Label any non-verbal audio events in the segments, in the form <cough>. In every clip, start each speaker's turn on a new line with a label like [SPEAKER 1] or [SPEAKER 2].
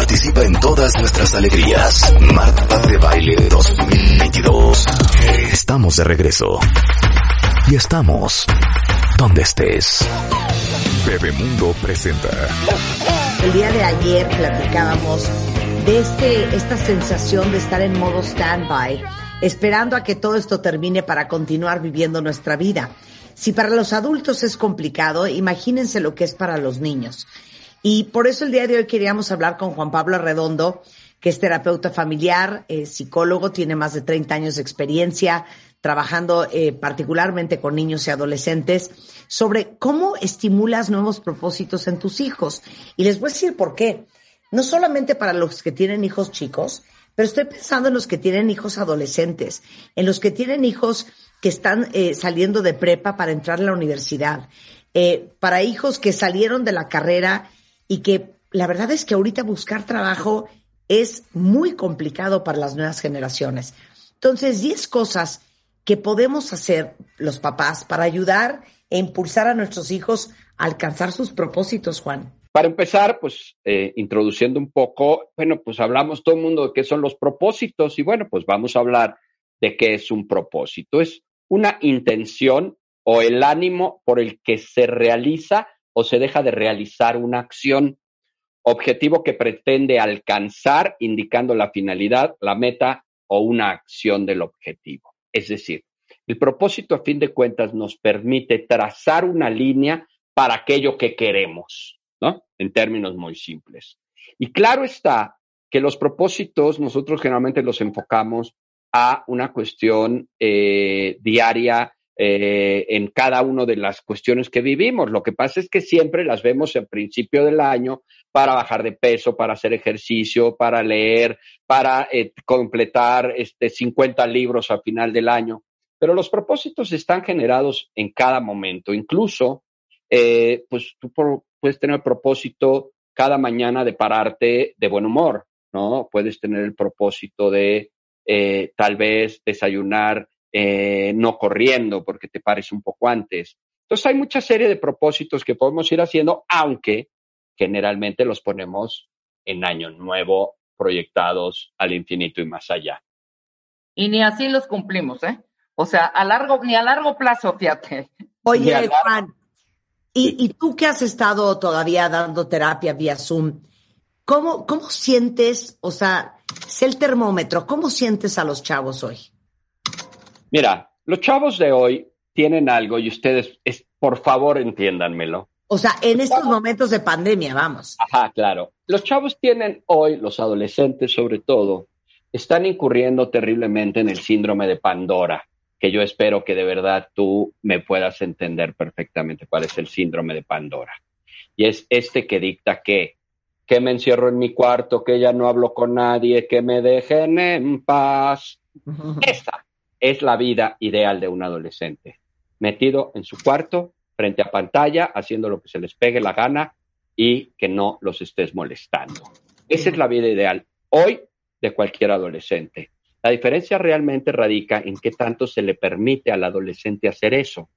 [SPEAKER 1] participa en todas nuestras alegrías. Marta de Baile 2022. Estamos de regreso. Y estamos donde estés. Bebemundo presenta.
[SPEAKER 2] El día de ayer platicábamos de este, esta sensación de estar en modo standby, esperando a que todo esto termine para continuar viviendo nuestra vida. Si para los adultos es complicado, imagínense lo que es para los niños. Y por eso el día de hoy queríamos hablar con Juan Pablo Arredondo, que es terapeuta familiar, psicólogo, tiene más de 30 años de experiencia trabajando eh, particularmente con niños y adolescentes, sobre cómo estimulas nuevos propósitos en tus hijos. Y les voy a decir por qué. No solamente para los que tienen hijos chicos, pero estoy pensando en los que tienen hijos adolescentes, en los que tienen hijos que están eh, saliendo de prepa para entrar a la universidad, eh, para hijos que salieron de la carrera y que la verdad es que ahorita buscar trabajo es muy complicado para las nuevas generaciones. Entonces, 10 cosas que podemos hacer los papás para ayudar e impulsar a nuestros hijos a alcanzar sus propósitos, Juan.
[SPEAKER 3] Para empezar, pues eh, introduciendo un poco, bueno, pues hablamos todo el mundo de qué son los propósitos y bueno, pues vamos a hablar de qué es un propósito. Es una intención o el ánimo por el que se realiza o se deja de realizar una acción, objetivo que pretende alcanzar indicando la finalidad, la meta o una acción del objetivo. Es decir, el propósito a fin de cuentas nos permite trazar una línea para aquello que queremos, ¿no? En términos muy simples. Y claro está que los propósitos nosotros generalmente los enfocamos a una cuestión eh, diaria eh, en cada una de las cuestiones que vivimos. Lo que pasa es que siempre las vemos al principio del año para bajar de peso, para hacer ejercicio, para leer, para eh, completar este 50 libros al final del año. Pero los propósitos están generados en cada momento. Incluso, eh, pues tú puedes tener el propósito cada mañana de pararte de buen humor, ¿no? Puedes tener el propósito de tal vez desayunar eh, no corriendo porque te pares un poco antes. Entonces hay mucha serie de propósitos que podemos ir haciendo, aunque generalmente los ponemos en año nuevo, proyectados al infinito y más allá.
[SPEAKER 4] Y ni así los cumplimos, ¿eh? O sea, a largo, ni a largo plazo, fíjate.
[SPEAKER 2] Oye, Juan, ¿y, ¿y, tú que has estado todavía dando terapia vía Zoom, ¿cómo, cómo sientes, o sea, sé el termómetro, ¿cómo sientes a los chavos hoy?
[SPEAKER 3] Mira, los chavos de hoy tienen algo y ustedes, es, por favor, entiéndanmelo.
[SPEAKER 2] O sea, en estos momentos de pandemia, vamos.
[SPEAKER 3] Ajá, claro. Los chavos tienen hoy, los adolescentes sobre todo, están incurriendo terriblemente en el síndrome de Pandora, que yo espero que de verdad tú me puedas entender perfectamente cuál es el síndrome de Pandora. Y es este que dicta que, que me encierro en mi cuarto, que ya no hablo con nadie, que me dejen en paz. Esta es la vida ideal de un adolescente, metido en su cuarto, frente a pantalla, haciendo lo que se les pegue la gana y que no los estés molestando. Esa es la vida ideal hoy de cualquier adolescente. La diferencia realmente radica en qué tanto se le permite al adolescente hacer eso.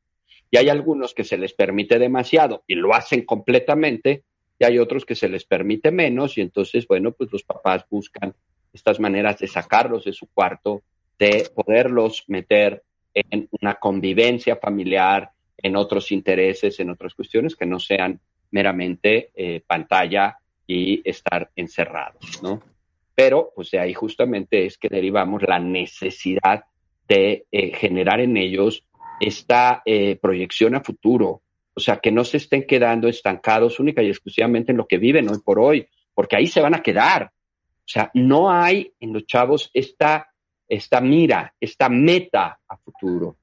[SPEAKER 3] Y hay algunos que se les permite demasiado y lo hacen completamente, y hay otros que se les permite menos, y entonces, bueno, pues los papás buscan estas maneras de sacarlos de su cuarto, de poderlos meter en una convivencia familiar, en otros intereses, en otras cuestiones que no sean meramente eh, pantalla y estar encerrados, ¿no? Pero, pues de ahí justamente es que derivamos la necesidad de eh, generar en ellos esta eh, proyección a futuro, o sea, que no se estén quedando estancados única y exclusivamente en lo que viven hoy por hoy, porque ahí se van a quedar. O sea, no hay en los chavos esta esta mira, esta meta a futuro.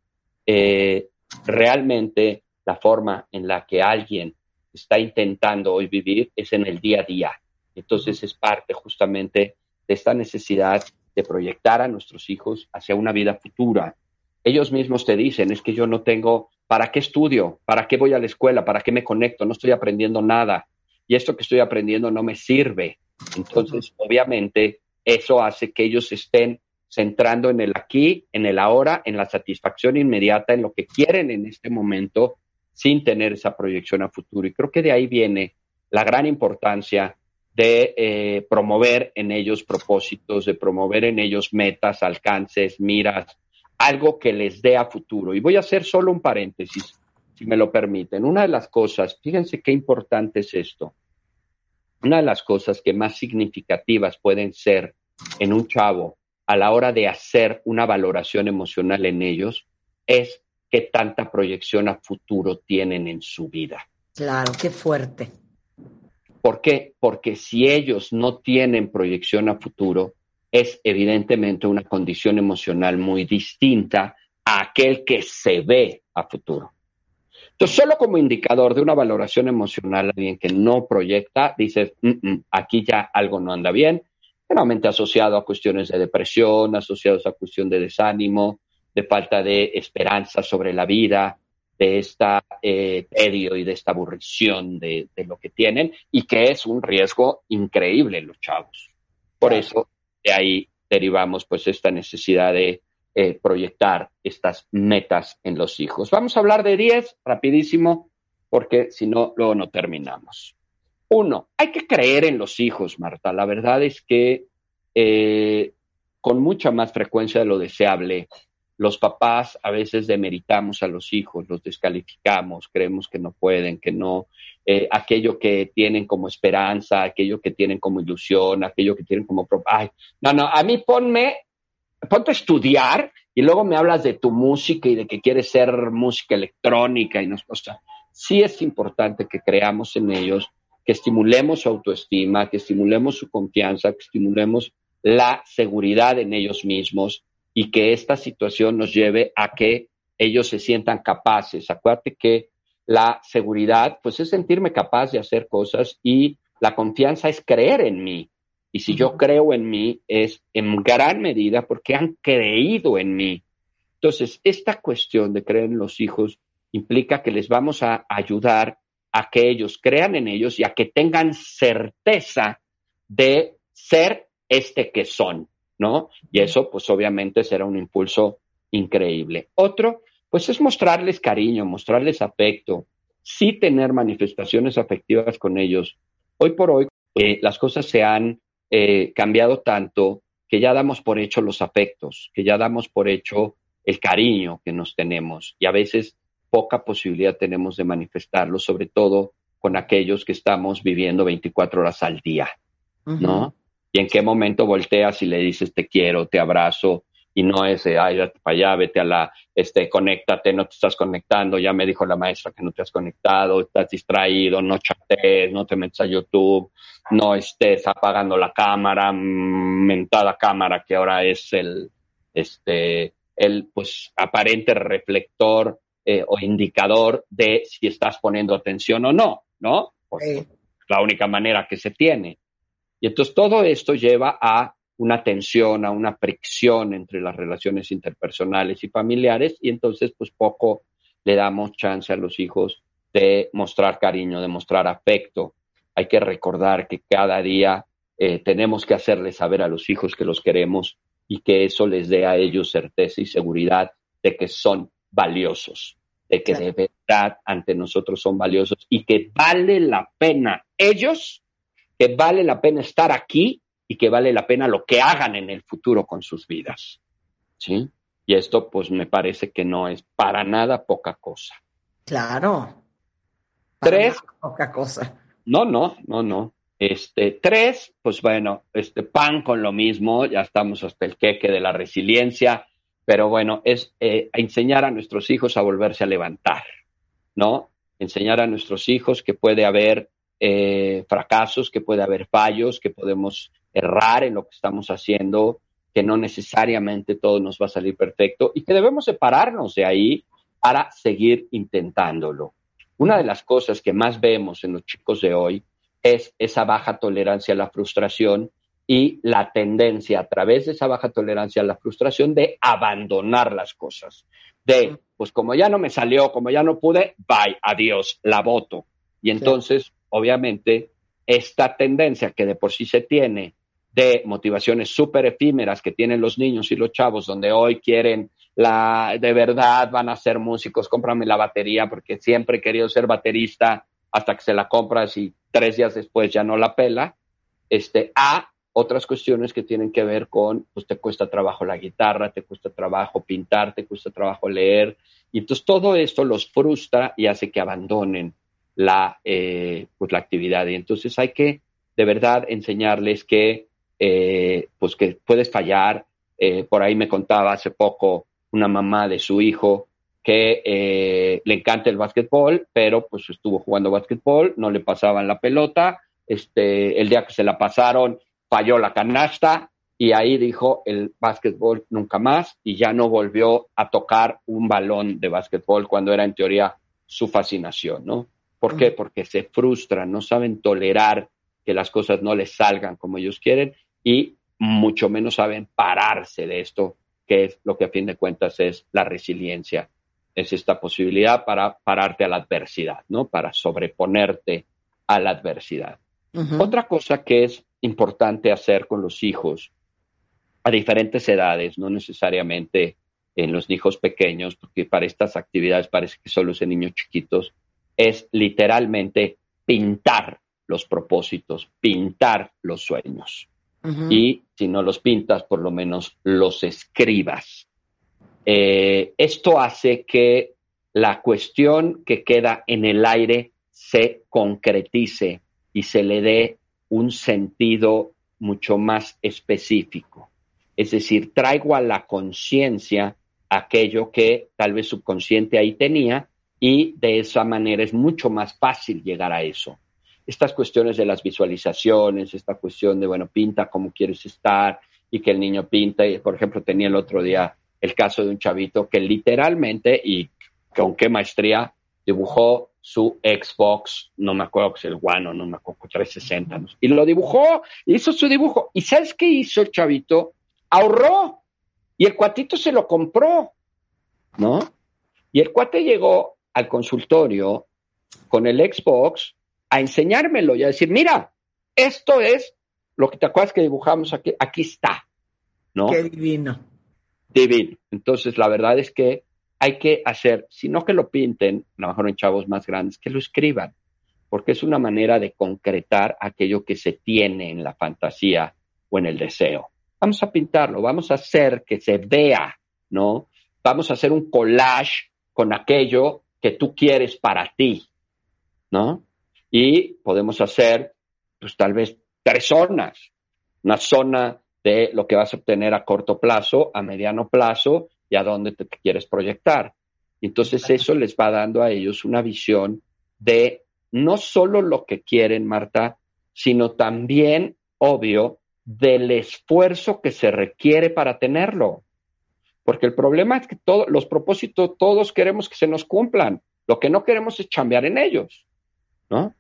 [SPEAKER 3] Eh, realmente la forma en la que alguien está intentando hoy vivir es en el día a día. Entonces es parte justamente de esta necesidad de proyectar a nuestros hijos hacia una vida futura. ellos mismos te dicen, es que yo no tengo, ¿para qué estudio? ¿Para qué voy a la escuela? ¿Para qué me conecto? No estoy aprendiendo nada. Y esto que estoy aprendiendo no me sirve. Entonces, obviamente, eso hace que ellos estén centrando en el aquí, en el ahora, en la satisfacción inmediata, en lo que quieren en este momento, sin tener esa proyección a futuro. Y creo que de ahí viene la gran importancia de eh, promover en ellos propósitos, de promover en ellos metas, alcances, miras, algo que les dé a futuro. Y voy a hacer solo un paréntesis, si me lo permiten. Una de las cosas, fíjense qué importante es esto. Una de las cosas que más significativas pueden ser en un chavo a la hora de hacer una valoración emocional en ellos es qué tanta proyección a futuro tienen en su vida.
[SPEAKER 2] Claro, qué fuerte.
[SPEAKER 3] ¿Por qué? Porque si ellos no tienen proyección a futuro, es evidentemente una condición emocional muy distinta a aquel que se ve a futuro. Entonces, solo como indicador de una valoración emocional, alguien que no proyecta, dices, mm, mm, aquí ya algo no anda bien, generalmente asociado a cuestiones de depresión, asociados a cuestión de desánimo, de falta de esperanza sobre la vida, de esta eh, tedio y de esta aburrición de, lo que tienen y que es un riesgo increíble en los chavos. Por eso de ahí derivamos pues esta necesidad de eh, proyectar estas metas en los hijos. Vamos a hablar de 10 rapidísimo porque si no, luego no terminamos. Uno, hay que creer en los hijos, Marta. La verdad es que eh, con mucha más frecuencia de lo deseable los papás a veces demeritamos a los hijos, los descalificamos, creemos que no pueden, que no, eh, aquello que tienen como esperanza, aquello que tienen como ilusión, aquello que tienen como... Ay, no, no, a mí ponme, ponte a estudiar y luego me hablas de tu música y de que quieres ser música electrónica y nos... O sí es importante que creamos en ellos, que estimulemos su autoestima, que estimulemos su confianza, que estimulemos la seguridad en ellos mismos y que esta situación nos lleve a que ellos se sientan capaces. Acuérdate que la seguridad, pues es sentirme capaz de hacer cosas y la confianza es creer en mí. Y si yo creo en mí es en gran medida porque han creído en mí. Entonces, esta cuestión de creer en los hijos implica que les vamos a ayudar a que ellos crean en ellos y a que tengan certeza de ser este que son. ¿no? Y eso, pues obviamente será un impulso increíble. Otro, pues es mostrarles cariño, mostrarles afecto, sí tener manifestaciones afectivas con ellos. Hoy por hoy, eh, las cosas se han eh, cambiado tanto que ya damos por hecho los afectos, que ya damos por hecho el cariño que nos tenemos y a veces poca posibilidad tenemos de manifestarlo, sobre todo con aquellos que estamos viviendo 24 horas al día, ¿no? y en qué momento volteas y le dices te quiero, te abrazo, y no es, ay, date para allá, vete a la, este, conéctate, no te estás conectando, ya me dijo la maestra que no te has conectado, estás distraído, no chatees, no te metas a YouTube, no estés apagando la cámara, mentada cámara que ahora es el, este, el, pues, aparente reflector eh, o indicador de si estás poniendo atención o no, ¿no? Pues, la única manera que se tiene. Y entonces todo esto lleva a una tensión, a una fricción entre las relaciones interpersonales y familiares y entonces pues poco le damos chance a los hijos de mostrar cariño, de mostrar afecto. Hay que recordar que cada día eh, tenemos que hacerles saber a los hijos que los queremos y que eso les dé a ellos certeza y seguridad de que son valiosos, de que de verdad ante nosotros son valiosos y que vale la pena ellos que vale la pena estar aquí y que vale la pena lo que hagan en el futuro con sus vidas. ¿Sí? Y esto pues me parece que no es para nada poca cosa.
[SPEAKER 2] Claro.
[SPEAKER 3] tres.
[SPEAKER 2] poca cosa.
[SPEAKER 3] No, no, no, no. Este, tres, pues bueno, este pan con lo mismo, ya estamos hasta el queque de la resiliencia, pero bueno, es eh, enseñar a nuestros hijos a volverse a levantar, ¿no? Enseñar a nuestros hijos que puede haber eh, fracasos, que puede haber fallos, que podemos errar en lo que estamos haciendo, que no necesariamente todo nos va a salir perfecto y que debemos separarnos de ahí para seguir intentándolo. Una de las cosas que más vemos en los chicos de hoy es esa baja tolerancia a la frustración y la tendencia a través de esa baja tolerancia a la frustración de abandonar las cosas. De, pues como ya no me salió, como ya no pude, bye, adiós, la voto. Y entonces, obviamente, esta tendencia que de por sí se tiene de motivaciones súper efímeras que tienen los niños y los chavos, donde hoy quieren la, de verdad van a ser músicos, cómprame la batería porque siempre he querido ser baterista hasta que se la compras y tres días después ya no la pela, este, a otras cuestiones que tienen que ver con, pues te cuesta trabajo la guitarra, te cuesta trabajo pintar, te cuesta trabajo leer, y entonces todo esto los frustra y hace que abandonen la, eh, pues la actividad. Y entonces hay que de verdad enseñarles que, eh, pues que puedes fallar. Eh, por ahí me contaba hace poco una mamá de su hijo que le encanta el básquetbol, pero pues estuvo jugando básquetbol, no le pasaban la pelota, este, el día que se la pasaron falló la canasta y ahí dijo el básquetbol nunca más y ya no volvió a tocar un balón de básquetbol cuando era en teoría su fascinación, ¿no? ¿Por qué? Porque se frustran, no saben tolerar que las cosas no les salgan como ellos quieren y mucho menos saben pararse de esto, que es lo que a fin de cuentas es la resiliencia. Es esta posibilidad para pararte a la adversidad, ¿no? Para sobreponerte a la adversidad. Otra cosa que es importante hacer con los hijos a diferentes edades, no necesariamente en los hijos pequeños, porque para estas actividades parece que solo es en niños chiquitos, es literalmente pintar los propósitos, pintar los sueños. Y si no los pintas, por lo menos los escribas. Eh, esto hace que la cuestión que queda en el aire se concretice y se le dé un sentido mucho más específico. Es decir, traigo a la conciencia aquello que tal vez subconsciente ahí tenía y de esa manera es mucho más fácil llegar a eso. Estas cuestiones de las visualizaciones, esta cuestión de, bueno, pinta cómo quieres estar y que el niño pinta, y por ejemplo tenía el otro día el caso de un chavito que literalmente y con qué maestría dibujó su Xbox, no me acuerdo que es el One o no me acuerdo, 360, y lo dibujó, hizo su dibujo. ¿Y sabes qué hizo el chavito? Ahorró y el cuatito se lo compró, ¿no? Y el cuate llegó al consultorio con el Xbox a enseñármelo y a decir, mira, esto es lo que te acuerdas que dibujamos aquí, aquí está, ¿no?
[SPEAKER 2] Qué divino.
[SPEAKER 3] Divino. Entonces, la verdad es que hay que hacer, si no que lo pinten, a lo mejor en chavos más grandes, que lo escriban, porque es una manera de concretar aquello que se tiene en la fantasía o en el deseo. Vamos a pintarlo, vamos a hacer que se vea, ¿no? Vamos a hacer un collage con aquello que tú quieres para ti, ¿no? Y podemos hacer, pues tal vez tres zonas. Una zona de lo que vas a obtener a corto plazo, a mediano plazo y a dónde te quieres proyectar. Entonces eso les va dando a ellos una visión de no solo lo que quieren, Marta, sino también, obvio, del esfuerzo que se requiere para tenerlo. Porque el problema es que todos los propósitos, todos queremos que se nos cumplan. Lo que no queremos es chambear en ellos, ¿no?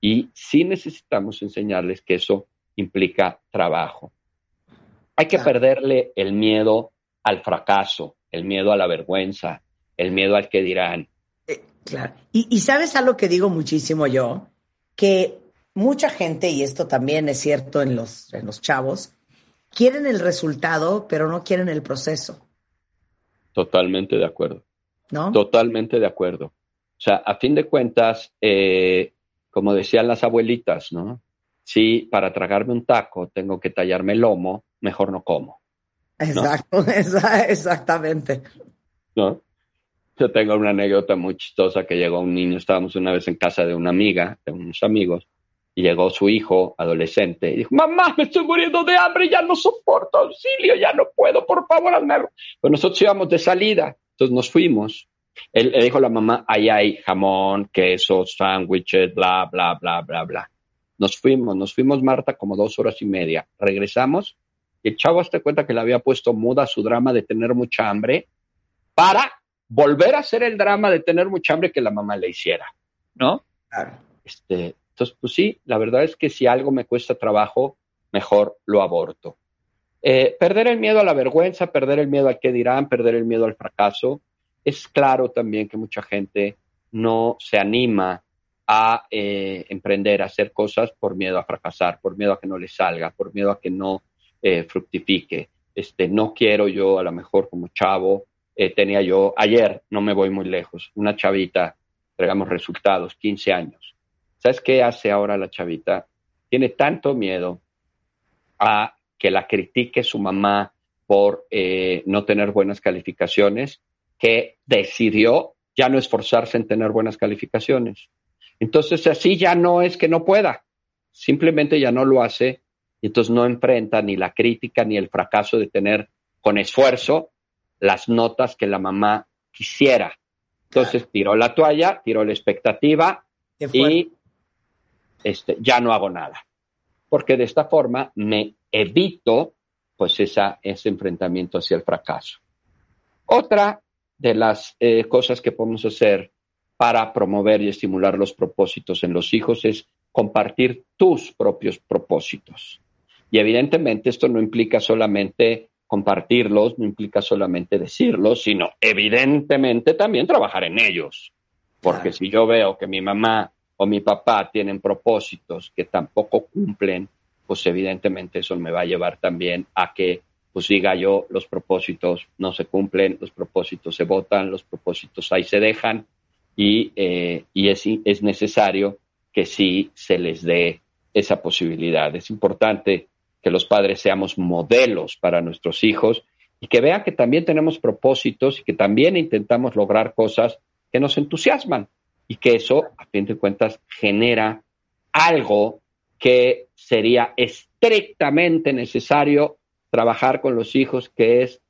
[SPEAKER 3] Y sí necesitamos enseñarles que eso implica trabajo. Hay que perderle el miedo al fracaso, el miedo a la vergüenza, el miedo al que dirán.
[SPEAKER 2] Eh, claro. Y, y sabes algo que digo muchísimo yo, que mucha gente, y esto también es cierto en los, en los chavos, quieren el resultado, pero no quieren el proceso.
[SPEAKER 3] Totalmente de acuerdo. ¿No? Totalmente de acuerdo. O sea, a fin de cuentas, eh, como decían las abuelitas, ¿no? Si para tragarme un taco tengo que tallarme el lomo, mejor no como.
[SPEAKER 2] Exacto, <laughs> exactamente.
[SPEAKER 3] ¿No? Yo tengo una anécdota muy chistosa que llegó un niño, estábamos una vez en casa de una amiga, de unos amigos, y llegó su hijo adolescente y dijo, mamá, me estoy muriendo de hambre, ya no soporto auxilio, ya no puedo, por favor, hazme. Pues nosotros íbamos de salida, entonces nos fuimos. Él le dijo a la mamá, ahí hay jamón, queso, sándwiches, bla, bla, bla, bla, bla. Nos fuimos, nos fuimos, Marta, como dos horas y media. Regresamos el chavo se cuenta que le había puesto muda su drama de tener mucha hambre para volver a hacer el drama de tener mucha hambre que la mamá le hiciera, ¿no? Este, entonces, pues sí, la verdad es que si algo me cuesta trabajo mejor lo aborto. Eh, perder el miedo a la vergüenza, perder el miedo al que dirán, perder el miedo al fracaso. Es claro también que mucha gente no se anima a eh, emprender, a hacer cosas por miedo a fracasar, por miedo a que no le salga, por miedo a que no eh, fructifique. Este, no quiero yo, a lo mejor como chavo, tenía yo, ayer, no me voy muy lejos, una chavita, entregamos resultados, 15 años. ¿Sabes qué hace ahora la chavita? Tiene tanto miedo a que la critique su mamá por eh, no tener buenas calificaciones, que decidió ya no esforzarse en tener buenas calificaciones. Entonces, así ya no es que no pueda, simplemente ya no lo hace y entonces no enfrenta ni la crítica ni el fracaso de tener con esfuerzo las notas que la mamá quisiera. Entonces tiró la toalla, tiró la expectativa y este, ya no hago nada. Porque de esta forma me evito pues esa, ese enfrentamiento hacia el fracaso. Otra de las eh, cosas que podemos hacer para promover y estimular los propósitos en los hijos es compartir tus propios propósitos. Y evidentemente esto no implica solamente compartirlos, no implica solamente decirlos, sino evidentemente también trabajar en ellos. Porque si yo veo que mi mamá o mi papá tienen propósitos que tampoco cumplen, pues evidentemente eso me va a llevar también a que pues diga yo, los propósitos no se cumplen, los propósitos se votan, los propósitos ahí se dejan y, eh, y es, es necesario que sí se les dé esa posibilidad. Es importante que los padres seamos modelos para nuestros hijos y que vean que también tenemos propósitos y que también intentamos lograr cosas que nos entusiasman y que eso, a fin de cuentas, genera algo que sería estrictamente necesario trabajar con los hijos, que es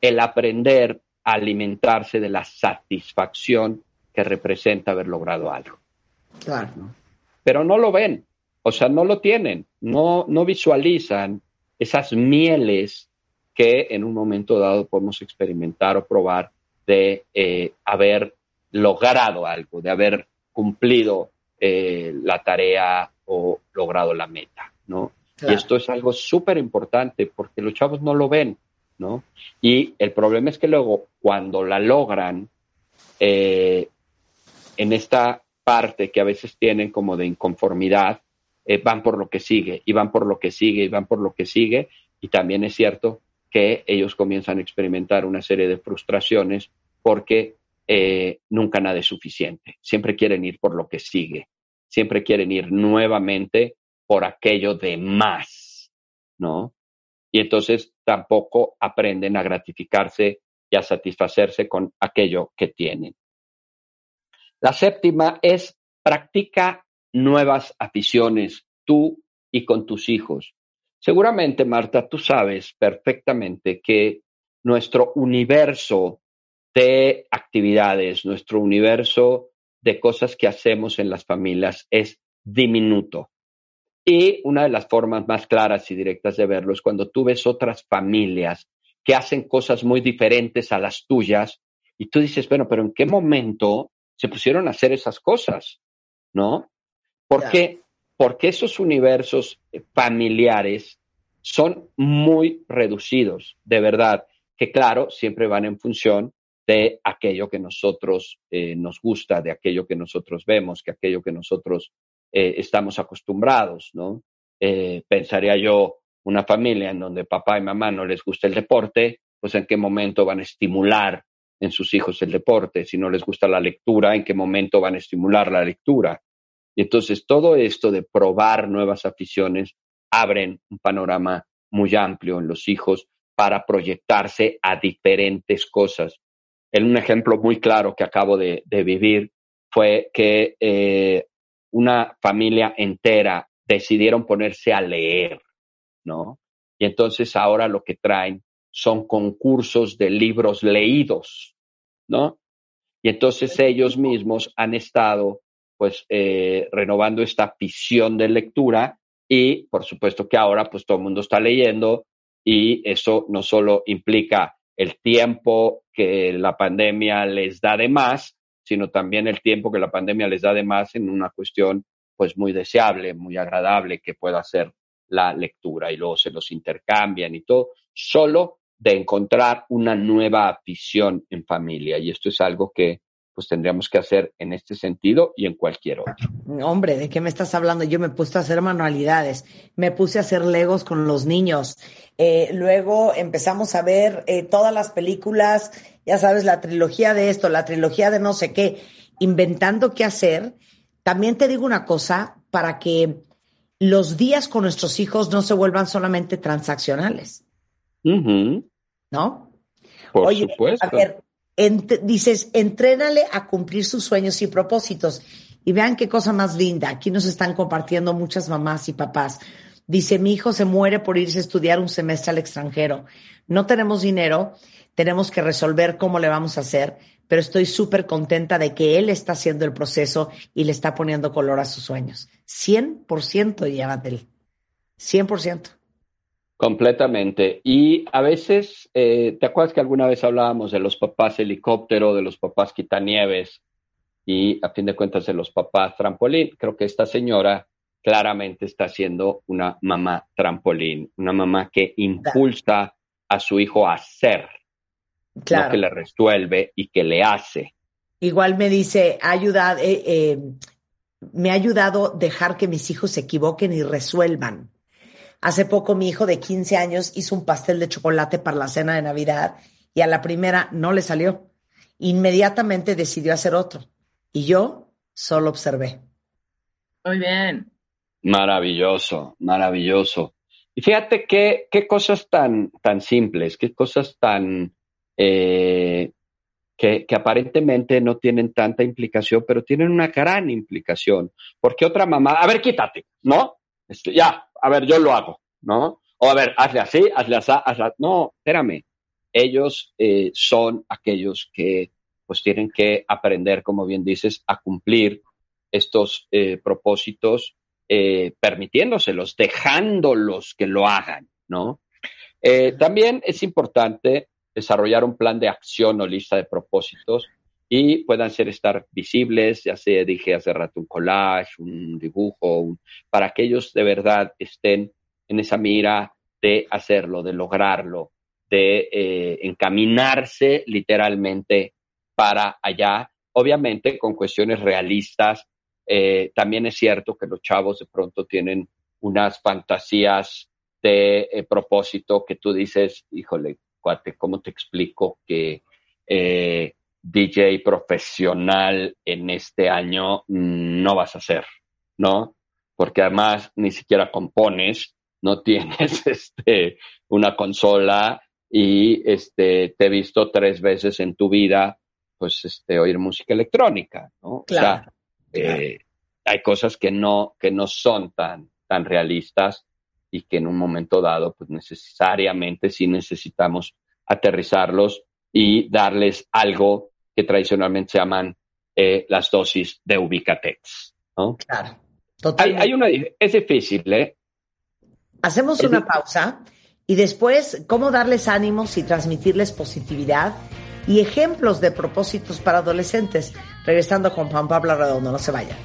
[SPEAKER 3] el aprender a alimentarse de la satisfacción que representa haber logrado algo.
[SPEAKER 2] Claro.
[SPEAKER 3] Pero no lo ven, o sea, no lo tienen, no, no visualizan esas mieles que en un momento dado podemos experimentar o probar de eh, haber logrado algo, de haber cumplido eh, la tarea o logrado la meta, ¿no? Y esto es algo súper importante porque los chavos no lo ven, ¿no? Y el problema es que luego cuando la logran, eh, en esta parte que a veces tienen como de inconformidad, eh, van por lo que sigue, y van por lo que sigue, y van por lo que sigue, y también es cierto que ellos comienzan a experimentar una serie de frustraciones porque eh, nunca nada es suficiente. Siempre quieren ir por lo que sigue. Siempre quieren ir nuevamente por aquello de más, ¿no? Y entonces tampoco aprenden a gratificarse y a satisfacerse con aquello que tienen. La séptima es practica nuevas aficiones tú y con tus hijos. Seguramente, Marta, tú sabes perfectamente que nuestro universo de actividades, nuestro universo de cosas que hacemos en las familias es diminuto. Y una de las formas más claras y directas de verlo es cuando tú ves otras familias que hacen cosas muy diferentes a las tuyas y tú dices, bueno, pero ¿en qué momento se pusieron a hacer esas cosas? ¿No? Porque, porque esos universos familiares son muy reducidos, de verdad, que claro, siempre van en función de aquello que nosotros eh, nos gusta, de aquello que nosotros vemos, que aquello que nosotros eh, estamos acostumbrados, ¿no? Eh, pensaría yo, una familia en donde papá y mamá no les gusta el deporte, pues en qué momento van a estimular en sus hijos el deporte, si no les gusta la lectura, en qué momento van a estimular la lectura. Y entonces todo esto de probar nuevas aficiones abren un panorama muy amplio en los hijos para proyectarse a diferentes cosas un ejemplo muy claro que acabo de, vivir fue que eh, una familia entera decidieron ponerse a leer, ¿no? Y entonces ahora lo que traen son concursos de libros leídos, ¿no? Y entonces ellos mismos han estado, pues, eh, renovando esta afición de lectura y, por supuesto, que ahora, pues, todo el mundo está leyendo y eso no solo implica el tiempo que la pandemia les da de más, sino también el tiempo que la pandemia les da de más en una cuestión pues muy deseable, muy agradable que pueda ser la lectura y luego se los intercambian y todo, solo de encontrar una nueva visión en familia. Y esto es algo que pues tendríamos que hacer en este sentido y en cualquier otro.
[SPEAKER 2] Hombre, ¿de qué me estás hablando? Yo me puse a hacer manualidades, me puse a hacer legos con los niños. Eh, luego empezamos a ver eh, todas las películas, ya sabes, la trilogía de esto, la trilogía de no sé qué, inventando qué hacer. También te digo una cosa, para que los días con nuestros hijos no se vuelvan solamente transaccionales. ¿No?
[SPEAKER 3] Por supuesto. A ver,
[SPEAKER 2] dices, entrénale a cumplir sus sueños y propósitos. Y vean qué cosa más linda. Aquí nos están compartiendo muchas mamás y papás. Dice, mi hijo se muere por irse a estudiar un semestre al extranjero. No tenemos dinero, tenemos que resolver cómo le vamos a hacer, pero estoy súper contenta de que él está haciendo el proceso y le está poniendo color a sus sueños. 100% él. 100%.
[SPEAKER 3] Completamente. Y a veces, eh, ¿te acuerdas que alguna vez hablábamos de los papás helicóptero, de los papás quitanieves y a fin de cuentas de los papás trampolín? Creo que esta señora claramente está siendo una mamá trampolín, una mamá que impulsa a su hijo a hacer, no que le resuelve y que le hace.
[SPEAKER 2] Igual me dice, ayudado, eh, eh, me ha ayudado dejar que mis hijos se equivoquen y resuelvan. Hace poco mi hijo de 15 años hizo un pastel de chocolate para la cena de Navidad y a la primera no le salió. Inmediatamente decidió hacer otro y yo solo observé.
[SPEAKER 4] Muy bien.
[SPEAKER 3] Maravilloso, maravilloso. Y fíjate qué, qué cosas tan, tan simples, qué cosas tan eh, que, que, aparentemente no tienen tanta implicación, pero tienen una gran implicación. Porque otra mamá, a ver, quítate, ¿no? Ya, a ver, yo lo hago, ¿no? O a ver, hazle así, hazle así, hazle No, espérame. Ellos eh, son aquellos que pues tienen que aprender, como bien dices, a cumplir estos eh, propósitos, eh, permitiéndoselos, dejándolos que lo hagan, ¿no? también es importante desarrollar un plan de acción o lista de propósitos y puedan ser estar visibles, ya sea dije hace rato un collage, un dibujo, para que ellos de verdad estén en esa mira de hacerlo, de lograrlo, de eh, encaminarse literalmente para allá, obviamente con cuestiones realistas. Eh, también es cierto que los chavos de pronto tienen unas fantasías de eh, propósito que tú dices, híjole, cuate, ¿cómo te explico que DJ profesional en este año no vas a ser, ¿no? Porque además ni siquiera compones, no <laughs> tienes este, una consola y este, te he visto tres veces en tu vida, pues, este, oír música electrónica, ¿no?
[SPEAKER 2] Claro.
[SPEAKER 3] O sea, eh, hay cosas que no, que no son tan, tan realistas y que en un momento dado, pues necesariamente sí necesitamos aterrizarlos y darles algo que tradicionalmente se llaman eh, las dosis de Ubicatex. ¿no?
[SPEAKER 2] Claro.
[SPEAKER 3] Hay, una, es difícil, ¿eh?
[SPEAKER 2] Hacemos una pausa y después, ¿cómo darles ánimos y transmitirles positividad y ejemplos de propósitos para adolescentes? Regresando con Juan Pablo Redondo, no se vayan.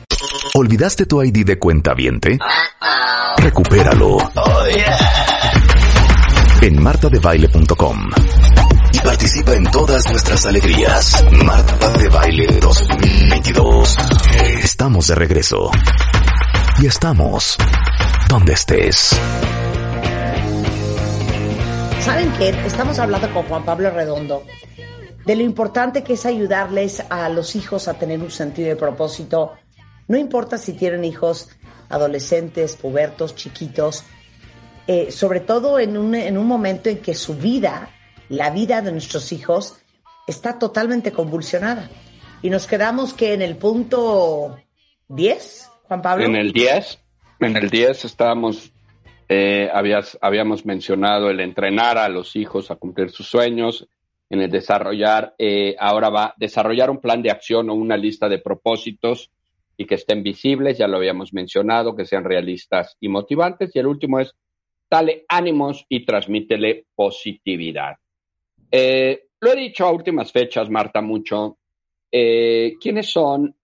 [SPEAKER 1] ¿Olvidaste tu ID de cuenta viente? Recupéralo. Oh, en martadebaile.com y participa en todas nuestras alegrías. Marta de Baile 2022. Estamos de regreso. Y estamos donde estés.
[SPEAKER 2] ¿Saben qué? Estamos hablando con Juan Pablo Redondo de lo importante que es ayudarles a los hijos a tener un sentido de propósito. No importa si tienen hijos adolescentes, pubertos, chiquitos, eh, sobre todo en un, en un momento en que su vida la vida de nuestros hijos está totalmente convulsionada. Y nos quedamos que en el punto 10, Juan Pablo.
[SPEAKER 3] En el 10, en el 10 estábamos, eh, habías, habíamos mencionado el entrenar a los hijos a cumplir sus sueños, en el desarrollar, eh, ahora va desarrollar un plan de acción o una lista de propósitos y que estén visibles, ya lo habíamos mencionado, que sean realistas y motivantes. Y el último es, dale ánimos y transmítele positividad. Eh, lo he dicho a últimas fechas, Marta, mucho. Eh, ¿Quiénes son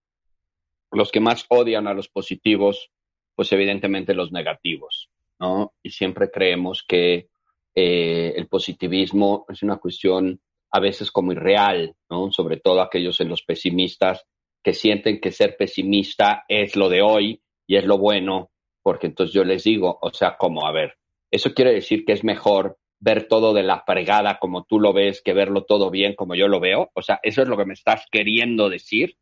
[SPEAKER 3] los que más odian a los positivos? Pues evidentemente los negativos, ¿no? Y siempre creemos que eh, el positivismo es una cuestión a veces como irreal, ¿no? Sobre todo aquellos en los pesimistas que sienten que ser pesimista es lo de hoy y es lo bueno, porque entonces yo les digo, o sea, como, a ver, eso quiere decir que es mejor ver todo de la fregada como tú lo ves que verlo todo bien como yo lo veo. O sea, eso es lo que me estás queriendo decir.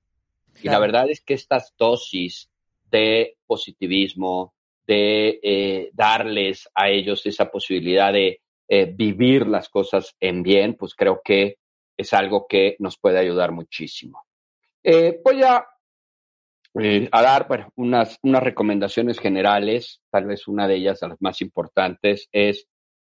[SPEAKER 3] Y la verdad es que estas dosis de positivismo, de eh, darles a ellos esa posibilidad de eh, vivir las cosas en bien, pues creo que es algo que nos puede ayudar muchísimo. Eh, voy a, a dar unas, unas recomendaciones generales, tal vez una de ellas, las más importantes, es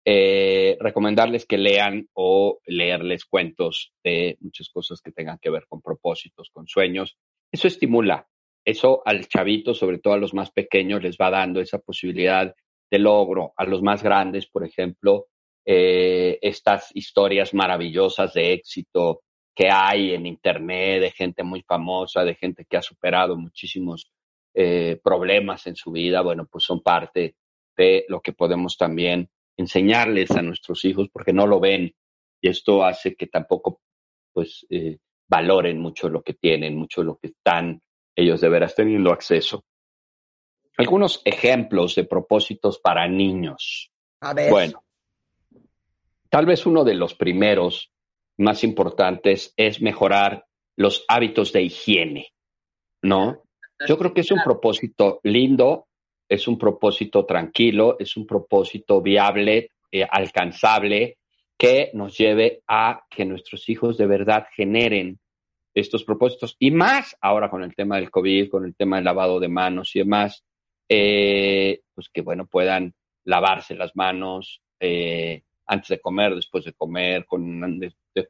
[SPEAKER 3] recomendarles que lean o leerles cuentos de muchas cosas que tengan que ver con propósitos, con sueños. Eso estimula, eso al chavito, sobre todo a los más pequeños, les va dando esa posibilidad de logro. A los más grandes, por ejemplo, eh, estas historias maravillosas de éxito que hay en Internet, de gente muy famosa, de gente que ha superado muchísimos eh, problemas en su vida, bueno, pues son parte de lo que podemos también enseñarles a nuestros hijos porque no lo ven y esto hace que tampoco pues eh, valoren mucho lo que tienen, mucho lo que están ellos de veras teniendo acceso. Algunos ejemplos de propósitos para niños.
[SPEAKER 2] A ver.
[SPEAKER 3] Bueno, tal vez uno de los primeros más importantes es mejorar los hábitos de higiene, ¿no? Yo creo que es un propósito lindo, es un propósito tranquilo, es un propósito viable, eh, alcanzable, que nos lleve a que nuestros hijos de verdad generen estos propósitos. Y más ahora con el tema del COVID, con el tema del lavado de manos y demás, eh, pues que bueno, puedan lavarse las manos eh, antes de comer, después de comer, con,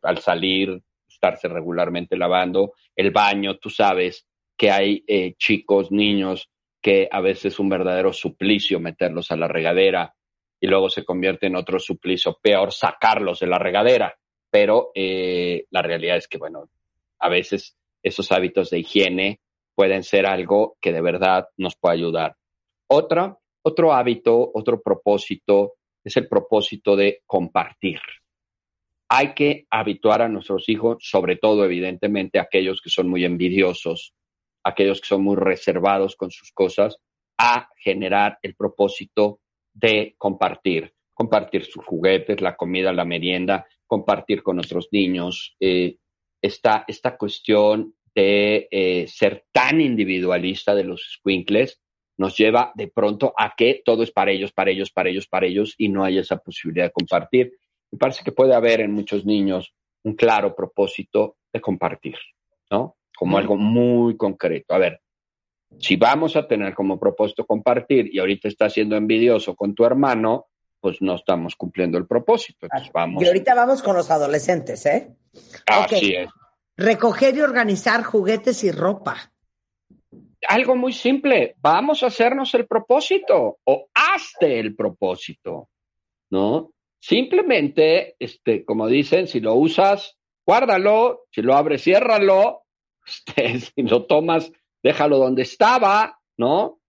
[SPEAKER 3] al salir, estarse regularmente lavando, el baño, tú sabes que hay chicos, niños, que a veces es un verdadero suplicio meterlos a la regadera y luego se convierte en otro suplicio peor sacarlos de la regadera. Pero la realidad es que, bueno, a veces esos hábitos de higiene pueden ser algo que de verdad nos puede ayudar. Otra, otro hábito, otro propósito es el propósito de compartir. Hay que habituar a nuestros hijos, sobre todo evidentemente aquellos que son muy envidiosos, aquellos que son muy reservados con sus cosas, a generar el propósito de compartir. Compartir sus juguetes, la comida, la merienda, compartir con otros niños, eh, esta, esta cuestión de eh, ser tan individualista de los squinkles nos lleva de pronto a que todo es para ellos, para ellos, para ellos, para ellos y no hay esa posibilidad de compartir. Me parece que puede haber en muchos niños un claro propósito de compartir, ¿no? Como algo muy concreto. A ver, si vamos a tener como propósito compartir y ahorita estás siendo envidioso con tu hermano, pues no estamos cumpliendo el propósito. vamos.
[SPEAKER 2] Y ahorita vamos con los adolescentes, ¿eh?
[SPEAKER 3] Así es.
[SPEAKER 2] Recoger y organizar juguetes y ropa.
[SPEAKER 3] Algo muy simple, vamos a hacernos el propósito o hazte el propósito, ¿no? Simplemente, este, como dicen, si lo usas, guárdalo, si lo abres, ciérralo, <laughs> si lo tomas, déjalo donde estaba, ¿no?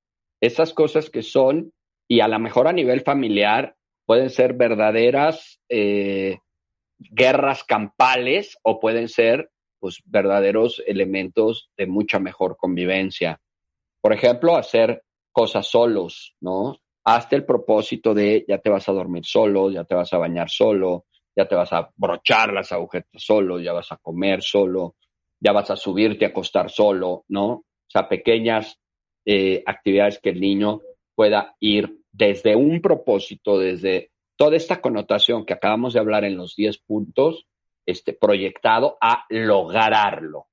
[SPEAKER 3] Esas cosas que son, y a lo mejor a nivel familiar, pueden ser verdaderas eh, guerras campales o pueden ser pues, verdaderos elementos de mucha mejor convivencia. Por ejemplo, hacer cosas solos, ¿no? Hazte el propósito de ya te vas a dormir solo, ya te vas a bañar solo, ya te vas a brochar las agujetas solo, ya vas a comer solo, ya vas a subirte a acostar solo, ¿no? O sea, pequeñas eh, actividades que el niño pueda ir desde un propósito, desde toda esta connotación que acabamos de hablar en los 10 puntos, este, proyectado a lograrlo,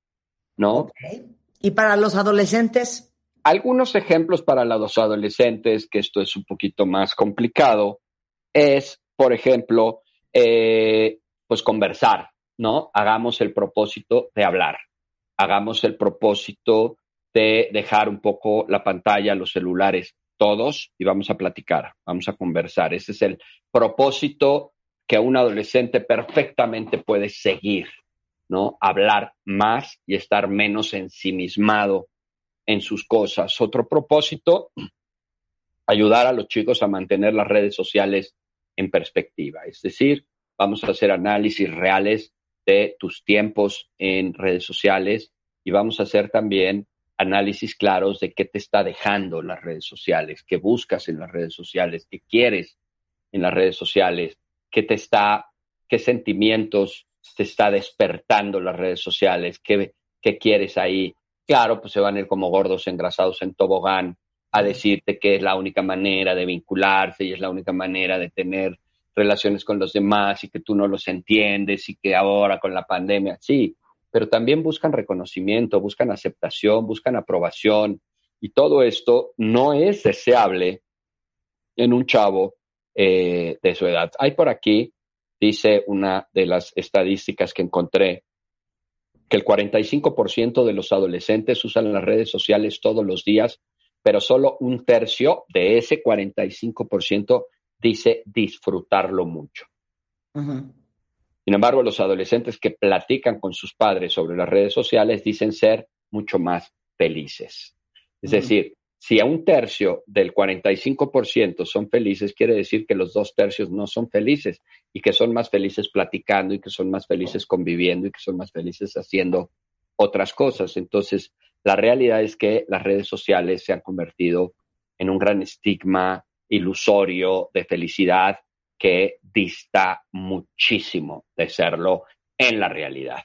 [SPEAKER 3] ¿no?
[SPEAKER 2] ¿Y para los adolescentes?
[SPEAKER 3] Algunos ejemplos para los adolescentes, que esto es un poquito más complicado, es, por ejemplo, eh, pues conversar, ¿no? Hagamos el propósito de hablar, hagamos el propósito de dejar un poco la pantalla, los celulares todos y vamos a platicar, vamos a conversar. Ese es el propósito que un adolescente perfectamente puede seguir, ¿no? Hablar más y estar menos ensimismado en sus cosas. Otro propósito ayudar a los chicos a mantener las redes sociales en perspectiva. Es decir, vamos a hacer análisis reales de tus tiempos en redes sociales y vamos a hacer también análisis claros de qué te está dejando las redes sociales, qué buscas en las redes sociales, qué quieres en las redes sociales, qué te está, qué sentimientos te está despertando las redes sociales, qué, qué quieres ahí. Claro, pues se van a ir como gordos engrasados en tobogán a decirte que es la única manera de vincularse y es la única manera de tener relaciones con los demás y que tú no los entiendes y que ahora con la pandemia, sí, pero también buscan reconocimiento, buscan aceptación, buscan aprobación y todo esto no es deseable en un chavo eh, de su edad. Hay por aquí, dice una de las estadísticas que encontré, que el 45% de los adolescentes usan las redes sociales todos los días, pero solo un tercio de ese 45% dice disfrutarlo mucho. Sin embargo, los adolescentes que platican con sus padres sobre las redes sociales dicen ser mucho más felices. Es decir, si a un tercio del 45% son felices, quiere decir que los dos tercios no son felices y que son más felices platicando y que son más felices conviviendo y que son más felices haciendo otras cosas. Entonces, la realidad es que las redes sociales se han convertido en un gran estigma ilusorio de felicidad que dista muchísimo de serlo en la realidad,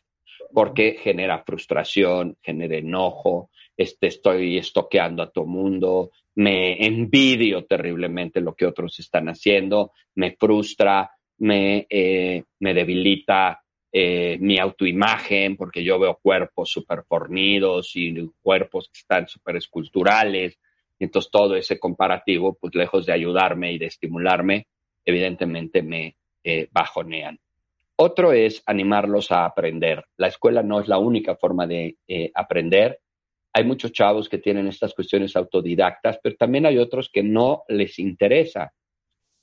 [SPEAKER 3] porque genera frustración, genera enojo, este, estoy estoqueando a todo mundo, me envidio terriblemente lo que otros están haciendo, me frustra, me, eh, me debilita eh, mi autoimagen, porque yo veo cuerpos súper fornidos y cuerpos que están súper esculturales, entonces todo ese comparativo, pues lejos de ayudarme y de estimularme, evidentemente me eh, bajonean. Otro es animarlos a aprender. La escuela no es la única forma de eh, aprender. Hay muchos chavos que tienen estas cuestiones autodidactas, pero también hay otros que no les interesa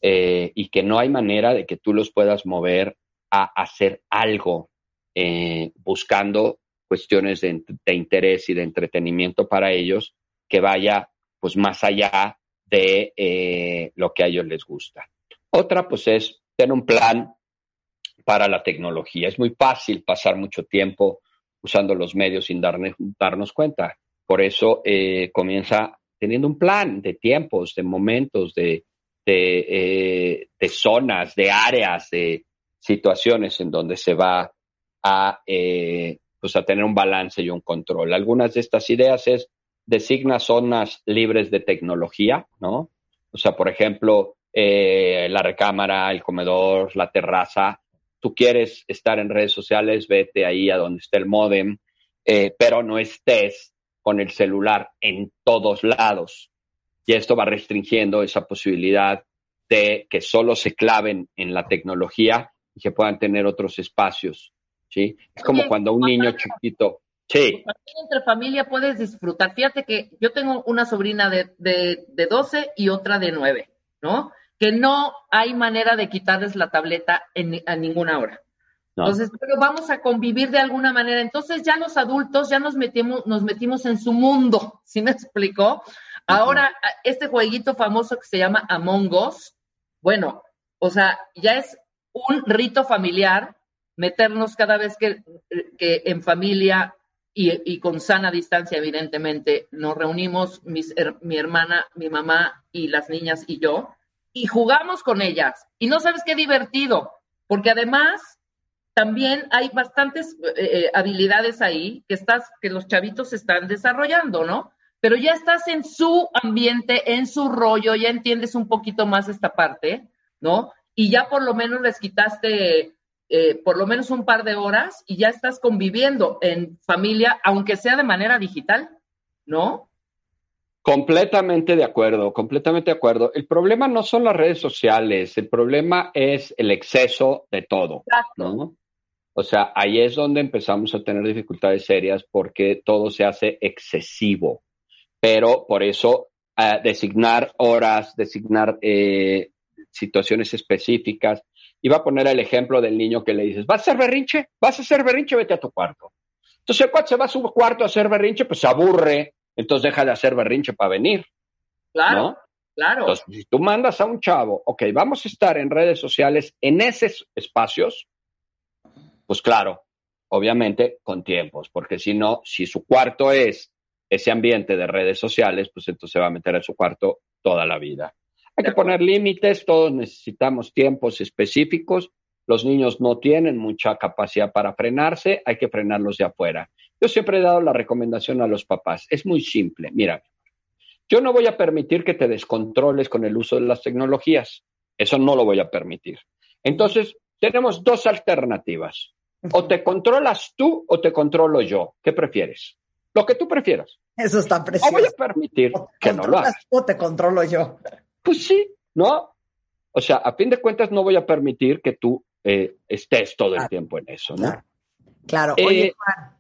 [SPEAKER 3] eh, y que no hay manera de que tú los puedas mover a hacer algo buscando cuestiones de, de, interés y de entretenimiento para ellos que vaya pues más allá de lo que a ellos les gusta. Otra, pues, es tener un plan para la tecnología. Es muy fácil pasar mucho tiempo usando los medios sin darnos, cuenta. Por eso eh, comienza teniendo un plan de tiempos, de momentos, de, de, eh, zonas, de áreas, de situaciones en donde se va a, eh, pues a tener un balance y un control. Algunas de estas ideas es designa zonas libres de tecnología, ¿no? O sea, por ejemplo, eh, la recámara, el comedor, la terraza. Tú quieres estar en redes sociales, vete ahí a donde esté el modem, eh, pero no estés con el celular en todos lados. Y esto va restringiendo esa posibilidad de que solo se claven en la tecnología y que puedan tener otros espacios. ¿sí? Es como cuando un niño chiquito. Sí.
[SPEAKER 4] Entre familia puedes disfrutar. Fíjate que yo tengo una sobrina de, de, de 12 y otra de 9, ¿no? que no hay manera de quitarles la tableta en, a ninguna hora. Entonces, pero vamos a convivir de alguna manera. Entonces ya los adultos ya nos metimos, nos metimos en su mundo, <laughs> ¿sí me explicó? Ahora, este jueguito famoso que se llama Among Us, bueno, o sea, ya es un rito familiar meternos cada vez que, que en familia y, y, con sana distancia, evidentemente, nos reunimos mis, mi hermana, mi mamá y las niñas y yo, y jugamos con ellas. Y no sabes qué divertido, porque además también hay bastantes eh, eh, habilidades ahí que, estás, que los chavitos están desarrollando, ¿no? Pero ya estás en su ambiente, en su rollo, ya entiendes un poquito más esta parte, ¿no? Y ya por lo menos les quitaste eh, por lo menos un par de horas y ya estás conviviendo en familia, aunque sea de manera digital, ¿no?
[SPEAKER 3] Completamente de acuerdo, completamente de acuerdo. El problema no son las redes sociales, el problema es el exceso de todo, ¿no? O sea, ahí es donde empezamos a tener dificultades serias porque todo se hace excesivo. Pero por eso uh, designar horas, designar eh, situaciones específicas. Iba a poner el ejemplo del niño que le dices, ¿vas a hacer berrinche? ¿Vas a hacer berrinche? Vete a tu cuarto. Entonces, cuando se va a su cuarto a hacer berrinche, pues se aburre, entonces deja de hacer berrinche para venir.
[SPEAKER 4] Claro. Claro.
[SPEAKER 3] Entonces, si tú mandas a un chavo, ok, vamos a estar en redes sociales en esos espacios, pues claro, obviamente con tiempos, porque si no, si su cuarto es ese ambiente de redes sociales, pues entonces se va a meter en su cuarto toda la vida. Hay que poner límites, todos necesitamos tiempos específicos. Los niños no tienen mucha capacidad para frenarse, hay que frenarlos de afuera. Yo siempre he dado la recomendación a los papás, es muy simple, mira, yo no voy a permitir que te descontroles con el uso de las tecnologías, eso no lo voy a permitir. Entonces, tenemos dos alternativas, o te controlas tú o te controlo yo, ¿qué prefieres? Lo que tú prefieras.
[SPEAKER 2] Eso está precioso.
[SPEAKER 3] No voy a permitir que no lo hagas.
[SPEAKER 2] O te controlo yo.
[SPEAKER 3] Pues sí, ¿no? O sea, a fin de cuentas no voy a permitir que tú eh, estés todo el tiempo en eso, ¿no?
[SPEAKER 2] Claro. claro. Oye, eh, Juan,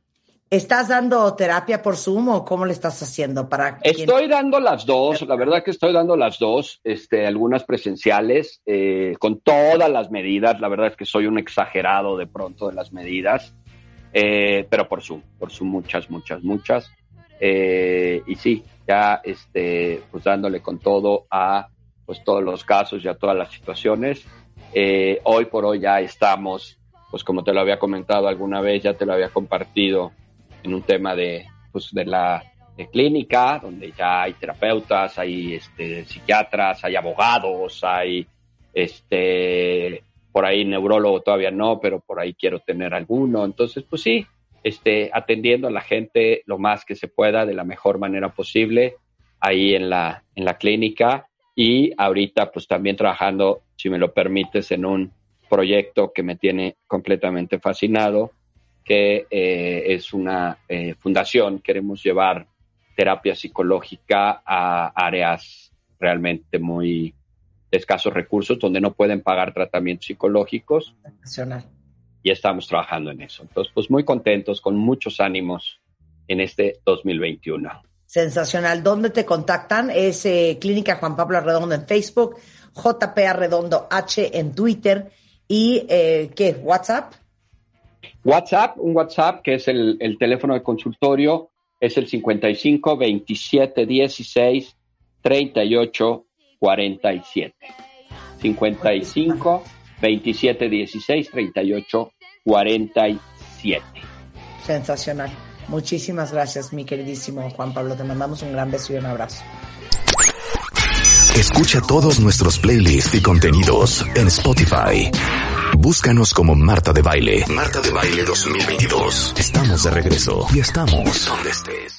[SPEAKER 2] ¿estás dando terapia por Zoom o cómo le estás haciendo para?
[SPEAKER 3] Estoy dando las dos, la verdad que estoy dando las dos, este, algunas presenciales, eh, con todas las medidas. La verdad es que soy un exagerado de pronto de las medidas, pero por Zoom, por Zoom muchas, muchas, muchas. Y sí, ya este, pues dándole con todo a pues todos los casos y a todas las situaciones. Eh, hoy por hoy ya estamos, pues como te lo había comentado alguna vez, ya te lo había compartido en un tema de, pues, de la clínica, donde ya hay terapeutas, hay este, psiquiatras, hay abogados, hay este, por ahí neurólogo todavía no, pero por ahí quiero tener alguno. Entonces, pues sí, este, atendiendo a la gente lo más que se pueda de la mejor manera posible ahí en la, en la clínica. Y ahorita pues también trabajando, si me lo permites, en un proyecto que me tiene completamente fascinado, que eh, es una eh, fundación, queremos llevar terapia psicológica a áreas realmente muy escasos recursos, donde no pueden pagar tratamientos psicológicos. Y estamos trabajando en eso. Entonces, pues muy contentos, con muchos ánimos en este 2021.
[SPEAKER 2] Sensacional. ¿Dónde te contactan? Es eh, Clínica Juan Pablo Arredondo en Facebook, JP Arredondo H en Twitter y eh, ¿qué? ¿WhatsApp?
[SPEAKER 3] WhatsApp, un WhatsApp que es el, el teléfono de consultorio, es el 55 27 16 38 47. 55 27 16 38 47.
[SPEAKER 2] Sensacional. Muchísimas gracias, mi queridísimo Juan Pablo. Te mandamos un gran beso y un abrazo.
[SPEAKER 1] Escucha todos nuestros playlists y contenidos en Spotify. Búscanos como Marta de Baile. Marta de Baile 2022. Estamos de regreso y estamos donde estés.